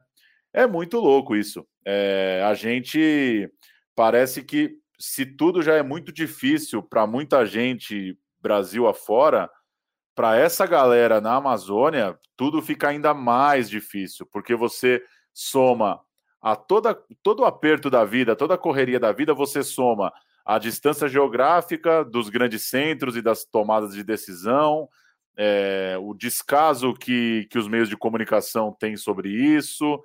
É muito louco isso. É, a gente parece que se tudo já é muito difícil para muita gente Brasil afora, para essa galera na Amazônia, tudo fica ainda mais difícil, porque você soma a toda, todo o aperto da vida, toda a correria da vida, você soma a distância geográfica dos grandes centros e das tomadas de decisão, é, o descaso que, que os meios de comunicação têm sobre isso,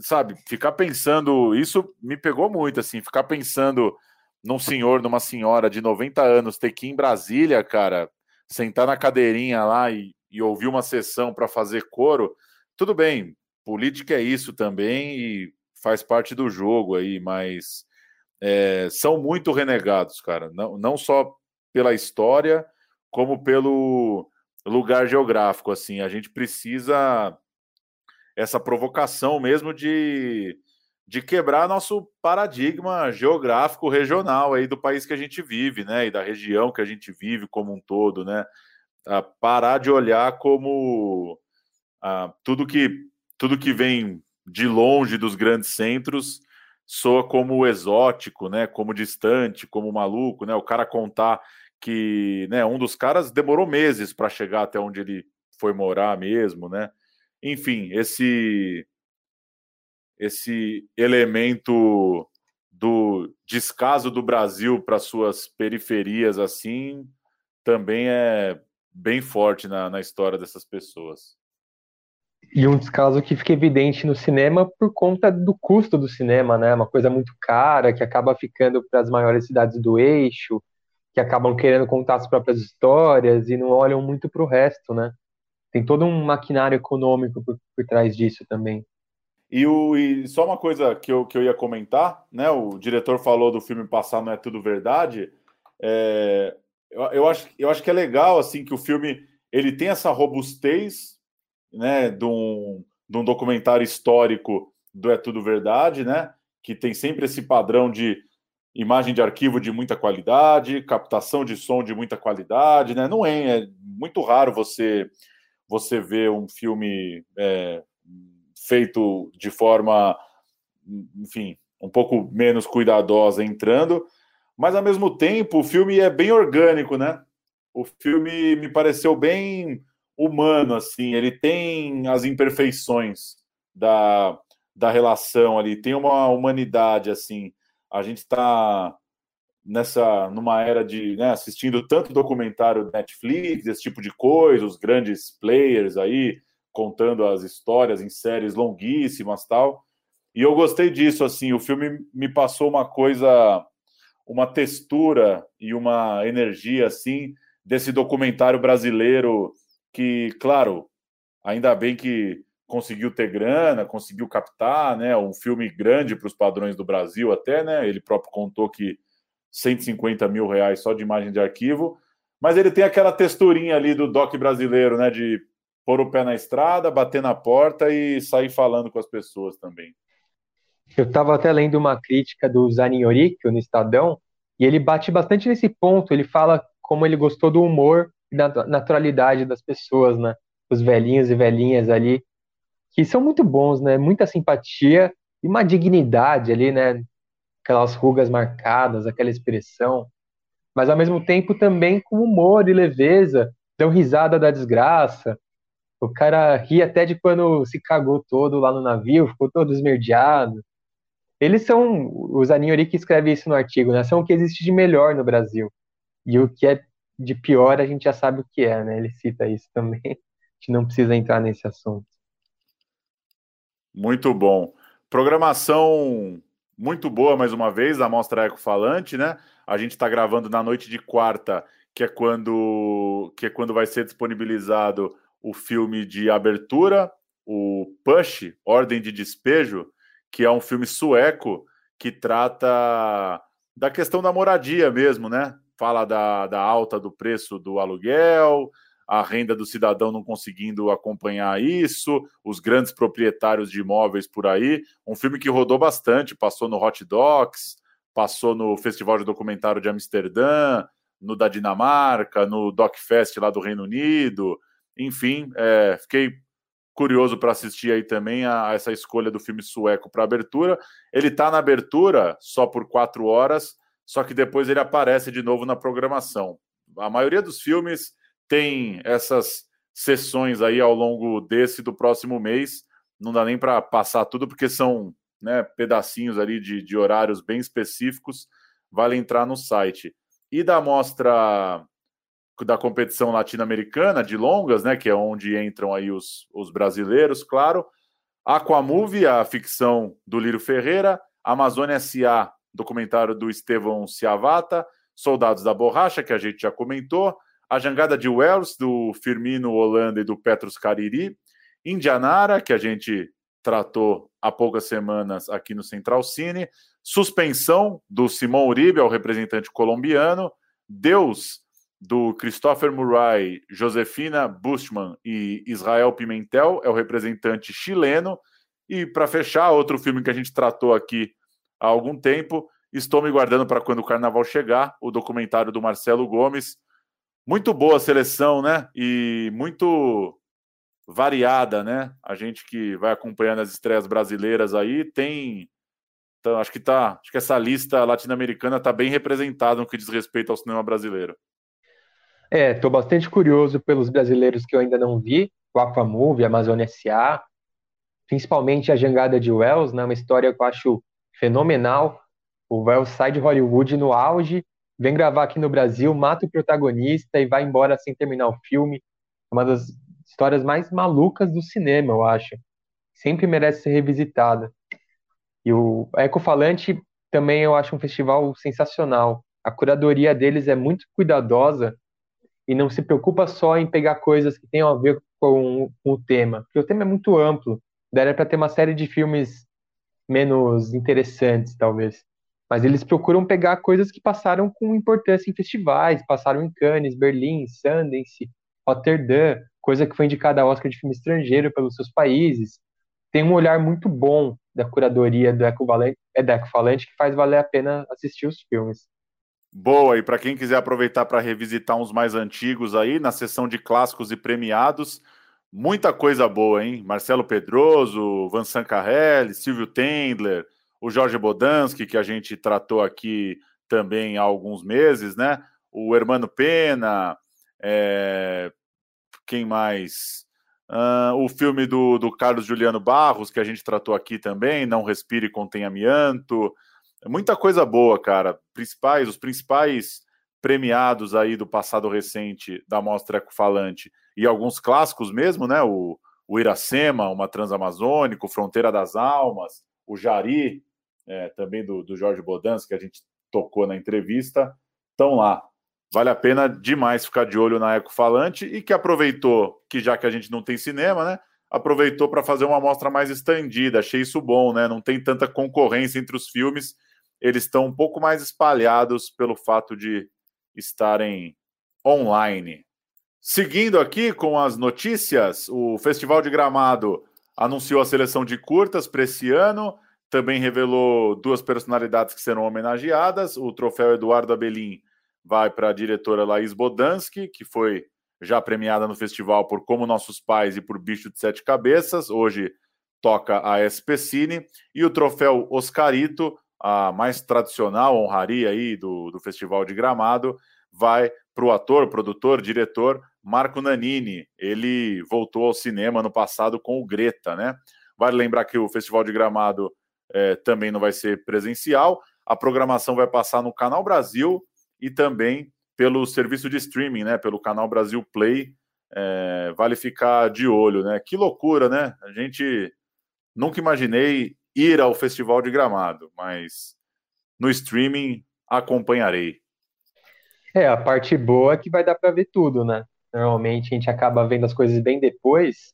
sabe? Ficar pensando, isso me pegou muito, assim, ficar pensando num senhor, numa senhora de 90 anos ter que ir em Brasília, cara, sentar na cadeirinha lá e, e ouvir uma sessão para fazer coro, tudo bem, política é isso também e faz parte do jogo aí, mas é, são muito renegados, cara. Não, não só pela história, como pelo lugar geográfico. Assim, a gente precisa essa provocação mesmo de, de quebrar nosso paradigma geográfico regional aí do país que a gente vive, né? E da região que a gente vive como um todo, né? A parar de olhar como ah, tudo que tudo que vem de longe dos grandes centros soa como exótico, né? Como distante, como maluco, né? O cara contar que, né? Um dos caras demorou meses para chegar até onde ele foi morar mesmo, né? Enfim, esse esse elemento do descaso do Brasil para suas periferias assim também é bem forte na, na história dessas pessoas. E um descaso que fica evidente no cinema por conta do custo do cinema, né? Uma coisa muito cara, que acaba ficando para as maiores cidades do eixo, que acabam querendo contar as próprias histórias e não olham muito para o resto, né? Tem todo um maquinário econômico por, por trás disso também. E, o, e só uma coisa que eu, que eu ia comentar, né? O diretor falou do filme Passar Não É Tudo Verdade. É, eu, eu, acho, eu acho que é legal assim que o filme ele tem essa robustez né, de um, de um documentário histórico do É Tudo Verdade, né, que tem sempre esse padrão de imagem de arquivo de muita qualidade, captação de som de muita qualidade, né? Não é, é muito raro você você ver um filme é, feito de forma, enfim, um pouco menos cuidadosa entrando, mas ao mesmo tempo o filme é bem orgânico, né? O filme me pareceu bem humano, assim, ele tem as imperfeições da, da relação ali, tem uma humanidade, assim. A gente está nessa numa era de né, assistindo tanto documentário Netflix, esse tipo de coisa, os grandes players aí contando as histórias em séries longuíssimas tal. E eu gostei disso assim, o filme me passou uma coisa uma textura e uma energia assim desse documentário brasileiro que, claro, ainda bem que conseguiu ter grana, conseguiu captar, né? Um filme grande para os padrões do Brasil, até, né? Ele próprio contou que 150 mil reais só de imagem de arquivo, mas ele tem aquela texturinha ali do doc brasileiro, né? De pôr o pé na estrada, bater na porta e sair falando com as pessoas também. Eu estava até lendo uma crítica do Zanin Yorikio no Estadão, e ele bate bastante nesse ponto. Ele fala como ele gostou do humor e da naturalidade das pessoas, né? Os velhinhos e velhinhas ali, que são muito bons, né? Muita simpatia e uma dignidade ali, né? Aquelas rugas marcadas, aquela expressão. Mas ao mesmo tempo também com humor e leveza, dão risada da desgraça. O cara ri até de quando se cagou todo lá no navio, ficou todo esmerdeado. Eles são, o Zanin que escreve isso no artigo, né? São o que existe de melhor no Brasil. E o que é de pior a gente já sabe o que é, né? Ele cita isso também. [LAUGHS] A gente não precisa entrar nesse assunto. Muito bom. Programação muito boa mais uma vez da Mostra Eco Falante, né? A gente está gravando na noite de quarta, que é quando que é quando vai ser disponibilizado o filme de abertura, o Push, Ordem de Despejo, que é um filme sueco que trata da questão da moradia mesmo, né? Fala da, da alta do preço do aluguel, a renda do cidadão não conseguindo acompanhar isso, os grandes proprietários de imóveis por aí. Um filme que rodou bastante, passou no Hot Docs, passou no Festival de Documentário de Amsterdã, no da Dinamarca, no DocFest lá do Reino Unido. Enfim, é, fiquei curioso para assistir aí também a, a, essa escolha do filme sueco para abertura. Ele está na abertura só por quatro horas, só que depois ele aparece de novo na programação. A maioria dos filmes tem essas sessões aí ao longo desse do próximo mês. Não dá nem para passar tudo, porque são né, pedacinhos ali de, de horários bem específicos. Vale entrar no site. E da mostra da competição latino-americana de longas, né, que é onde entram aí os, os brasileiros, claro. Aquamovie, a ficção do Lírio Ferreira, Amazônia S.A., documentário do Estevão Ciavata, Soldados da Borracha, que a gente já comentou, A Jangada de Wells, do Firmino Holanda e do Petros Cariri, Indianara, que a gente tratou há poucas semanas aqui no Central Cine, Suspensão, do Simão Uribe, é o representante colombiano, Deus, do Christopher Murray, Josefina Bushman e Israel Pimentel, é o representante chileno. E para fechar, outro filme que a gente tratou aqui há algum tempo, Estou me guardando para quando o carnaval chegar, o documentário do Marcelo Gomes. Muito boa a seleção, né? E muito variada, né? A gente que vai acompanhando as estreias brasileiras aí tem então, acho que tá, acho que essa lista latino-americana está bem representada no que diz respeito ao cinema brasileiro. É, estou bastante curioso pelos brasileiros que eu ainda não vi, o Aquamove, Amazônia S.A., principalmente a Jangada de Wells, né, uma história que eu acho fenomenal. O Wells sai de Hollywood no auge, vem gravar aqui no Brasil, mata o protagonista e vai embora sem terminar o filme. Uma das histórias mais malucas do cinema, eu acho. Sempre merece ser revisitada. E o Ecofalante também eu acho um festival sensacional. A curadoria deles é muito cuidadosa e não se preocupa só em pegar coisas que tenham a ver com, com o tema, porque o tema é muito amplo. Daria para ter uma série de filmes menos interessantes, talvez. Mas eles procuram pegar coisas que passaram com importância em festivais, passaram em Cannes, Berlim, Sundance, Rotterdam, coisa que foi indicada a Oscar de filme estrangeiro pelos seus países. Tem um olhar muito bom da curadoria do Ecovalente, é da Ecofalante que faz valer a pena assistir os filmes. Boa, e para quem quiser aproveitar para revisitar uns mais antigos aí, na sessão de clássicos e premiados, muita coisa boa, hein? Marcelo Pedroso, Vincent Carrelli, Silvio Tendler, o Jorge Bodansky, que a gente tratou aqui também há alguns meses, né? O Hermano Pena, é... quem mais? Uh, o filme do, do Carlos Juliano Barros, que a gente tratou aqui também, Não Respire Contém Amianto. Muita coisa boa, cara. Principais, os principais premiados aí do passado recente da Mostra Ecofalante e alguns clássicos mesmo, né? O, o Iracema, uma Transamazônico, Fronteira das Almas, o Jari, é, também do, do Jorge Bodans, que a gente tocou na entrevista, estão lá. Vale a pena demais ficar de olho na Eco Falante e que aproveitou, que já que a gente não tem cinema, né? Aproveitou para fazer uma amostra mais estendida. Achei isso bom, né? Não tem tanta concorrência entre os filmes. Eles estão um pouco mais espalhados pelo fato de estarem online. Seguindo aqui com as notícias, o Festival de Gramado anunciou a seleção de curtas para esse ano. Também revelou duas personalidades que serão homenageadas. O troféu Eduardo Abelim vai para a diretora Laís Bodansky, que foi já premiada no festival por Como Nossos Pais e por Bicho de Sete Cabeças. Hoje toca a SP Cine. E o troféu Oscarito, a mais tradicional honraria aí do, do Festival de Gramado, vai para o ator, produtor, diretor Marco Nanini. Ele voltou ao cinema no passado com o Greta, né? Vale lembrar que o Festival de Gramado é, também não vai ser presencial. A programação vai passar no Canal Brasil e também pelo serviço de streaming, né? Pelo canal Brasil Play. É, vale ficar de olho, né? Que loucura, né? A gente nunca imaginei ir ao Festival de Gramado, mas no streaming acompanharei. É, a parte boa é que vai dar para ver tudo, né? Normalmente a gente acaba vendo as coisas bem depois.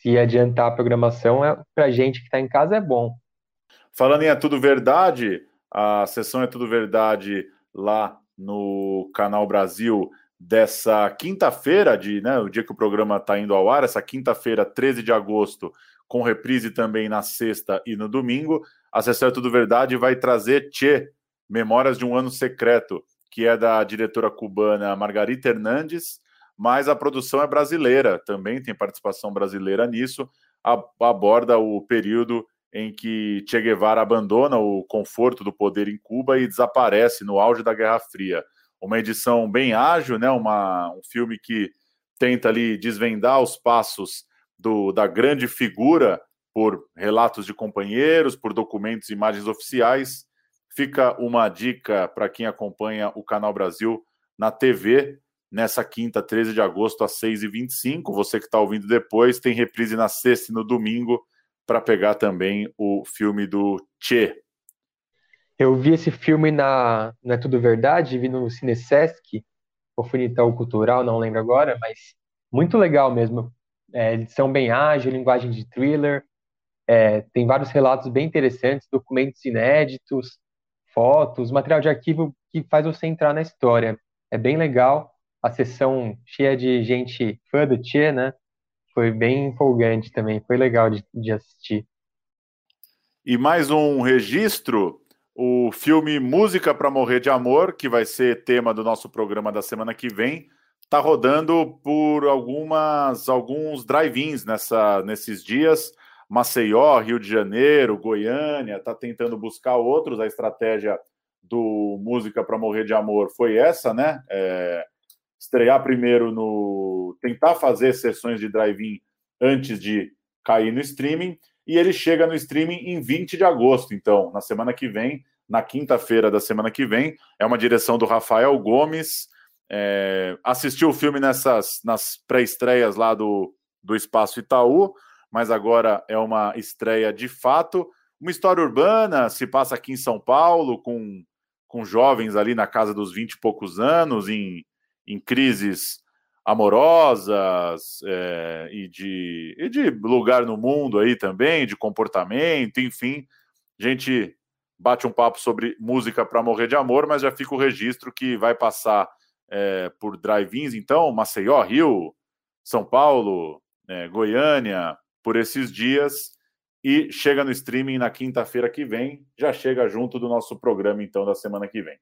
Se adiantar a programação, é, para gente que está em casa é bom. Falando em É Tudo Verdade, a sessão É Tudo Verdade lá no Canal Brasil dessa quinta-feira, de, né, o dia que o programa está indo ao ar, essa quinta-feira, 13 de agosto, com reprise também na sexta e no domingo. A sessão É Tudo Verdade vai trazer Tchê, Memórias de um Ano Secreto, que é da diretora cubana Margarita Hernandes, mas a produção é brasileira, também tem participação brasileira nisso, aborda o período em que Che Guevara abandona o conforto do poder em Cuba e desaparece no auge da Guerra Fria. Uma edição bem ágil, né? Uma, um filme que tenta ali desvendar os passos do, da grande figura por relatos de companheiros, por documentos e imagens oficiais. Fica uma dica para quem acompanha o Canal Brasil na TV nessa quinta, 13 de agosto, às 6h25. Você que está ouvindo depois, tem reprise na sexta e no domingo para pegar também o filme do Che. Eu vi esse filme na Não é Tudo Verdade, vi no Cine Sesc, ou Funital Cultural, não lembro agora, mas muito legal mesmo. É, edição bem ágil, linguagem de thriller, é, tem vários relatos bem interessantes, documentos inéditos, fotos, material de arquivo que faz você entrar na história. É bem legal, a sessão cheia de gente fã do Che, né? Foi bem empolgante também, foi legal de, de assistir. E mais um registro, o filme Música para Morrer de Amor, que vai ser tema do nosso programa da semana que vem, está rodando por algumas alguns drive-ins nessa, nesses dias. Maceió, Rio de Janeiro, Goiânia, está tentando buscar outros. A estratégia do Música para Morrer de Amor foi essa, né? É, estrear primeiro no. tentar fazer sessões de drive-in antes de cair no streaming. E ele chega no streaming em 20 de agosto, então, na semana que vem, na quinta-feira da semana que vem. É uma direção do Rafael Gomes. É, assistiu o filme nessas nas pré-estreias lá do, do Espaço Itaú, mas agora é uma estreia de fato. Uma história urbana, se passa aqui em São Paulo, com, com jovens ali na casa dos 20 e poucos anos, em em crises amorosas é, e, de, e de lugar no mundo aí também, de comportamento, enfim. A gente bate um papo sobre música para morrer de amor, mas já fica o registro que vai passar é, por drive-ins, então, Maceió, Rio, São Paulo, é, Goiânia, por esses dias, e chega no streaming na quinta-feira que vem, já chega junto do nosso programa, então, da semana que vem.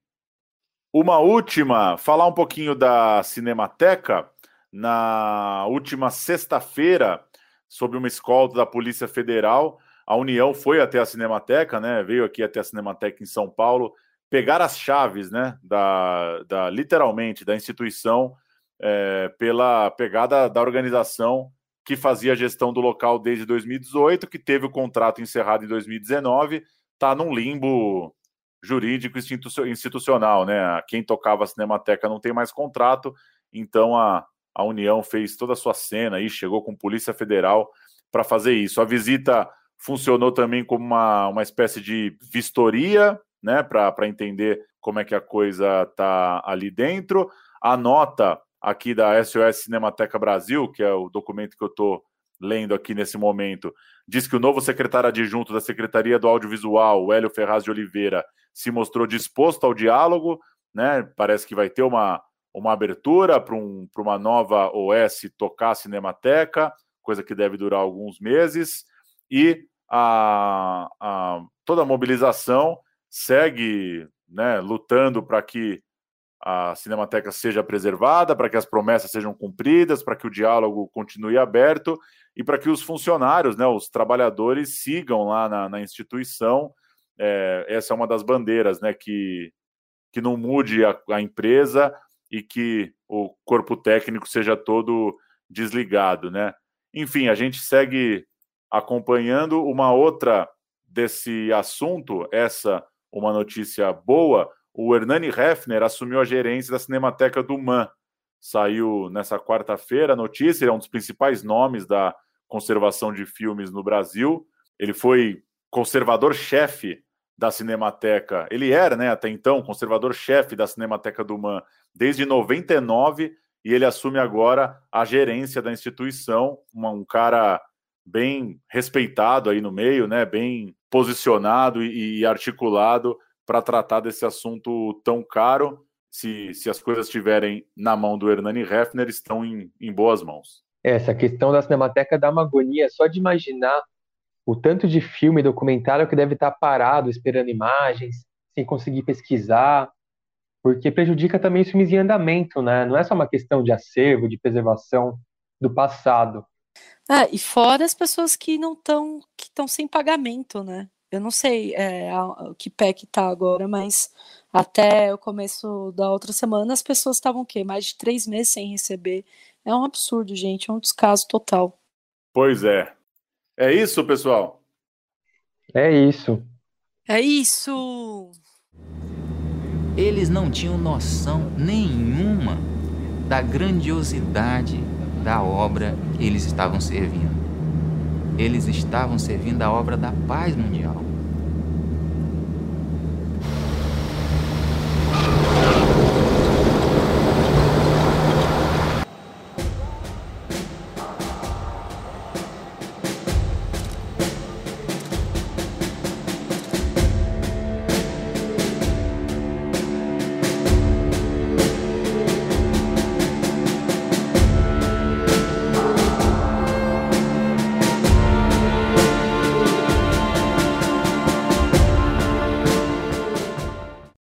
Uma última, falar um pouquinho da Cinemateca. Na última sexta-feira, sob uma escolta da Polícia Federal, a União foi até a Cinemateca, né? Veio aqui até a Cinemateca em São Paulo, pegar as chaves, né? Da, da literalmente da instituição é, pela pegada da organização que fazia a gestão do local desde 2018, que teve o contrato encerrado em 2019, está num limbo jurídico institucional, né? Quem tocava a Cinemateca não tem mais contrato, então a, a União fez toda a sua cena aí, chegou com Polícia Federal para fazer isso. A visita funcionou também como uma, uma espécie de vistoria né, para entender como é que a coisa está ali dentro. A nota aqui da SOS Cinemateca Brasil, que é o documento que eu estou lendo aqui nesse momento, diz que o novo secretário adjunto da Secretaria do Audiovisual, o Hélio Ferraz de Oliveira, se mostrou disposto ao diálogo, né? Parece que vai ter uma, uma abertura para um, uma nova OS tocar a Cinemateca, coisa que deve durar alguns meses, e a, a toda a mobilização segue né, lutando para que a Cinemateca seja preservada, para que as promessas sejam cumpridas, para que o diálogo continue aberto e para que os funcionários, né, os trabalhadores, sigam lá na, na instituição. É, essa é uma das bandeiras, né, que, que não mude a, a empresa e que o corpo técnico seja todo desligado, né? Enfim, a gente segue acompanhando uma outra desse assunto, essa uma notícia boa, o Hernani Hefner assumiu a gerência da Cinemateca do MAN. Saiu nessa quarta-feira a notícia, ele é um dos principais nomes da conservação de filmes no Brasil. Ele foi conservador-chefe da Cinemateca. Ele era, né, até então, conservador-chefe da Cinemateca do MAN desde 99 e ele assume agora a gerência da instituição, um cara bem respeitado aí no meio, né, bem posicionado e, e articulado para tratar desse assunto tão caro. Se, se as coisas estiverem na mão do Hernani Hefner, estão em, em boas mãos. Essa questão da Cinemateca dá uma agonia só de imaginar o tanto de filme e documentário que deve estar parado esperando imagens, sem conseguir pesquisar, porque prejudica também os filmes em andamento, né? Não é só uma questão de acervo, de preservação do passado. Ah, e fora as pessoas que não estão que estão sem pagamento, né? Eu não sei é, a, que pé que tá agora, mas até o começo da outra semana as pessoas estavam o quê? Mais de três meses sem receber. É um absurdo, gente, é um descaso total. Pois é. É isso, pessoal? É isso. É isso! Eles não tinham noção nenhuma da grandiosidade da obra que eles estavam servindo eles estavam servindo a obra da paz mundial.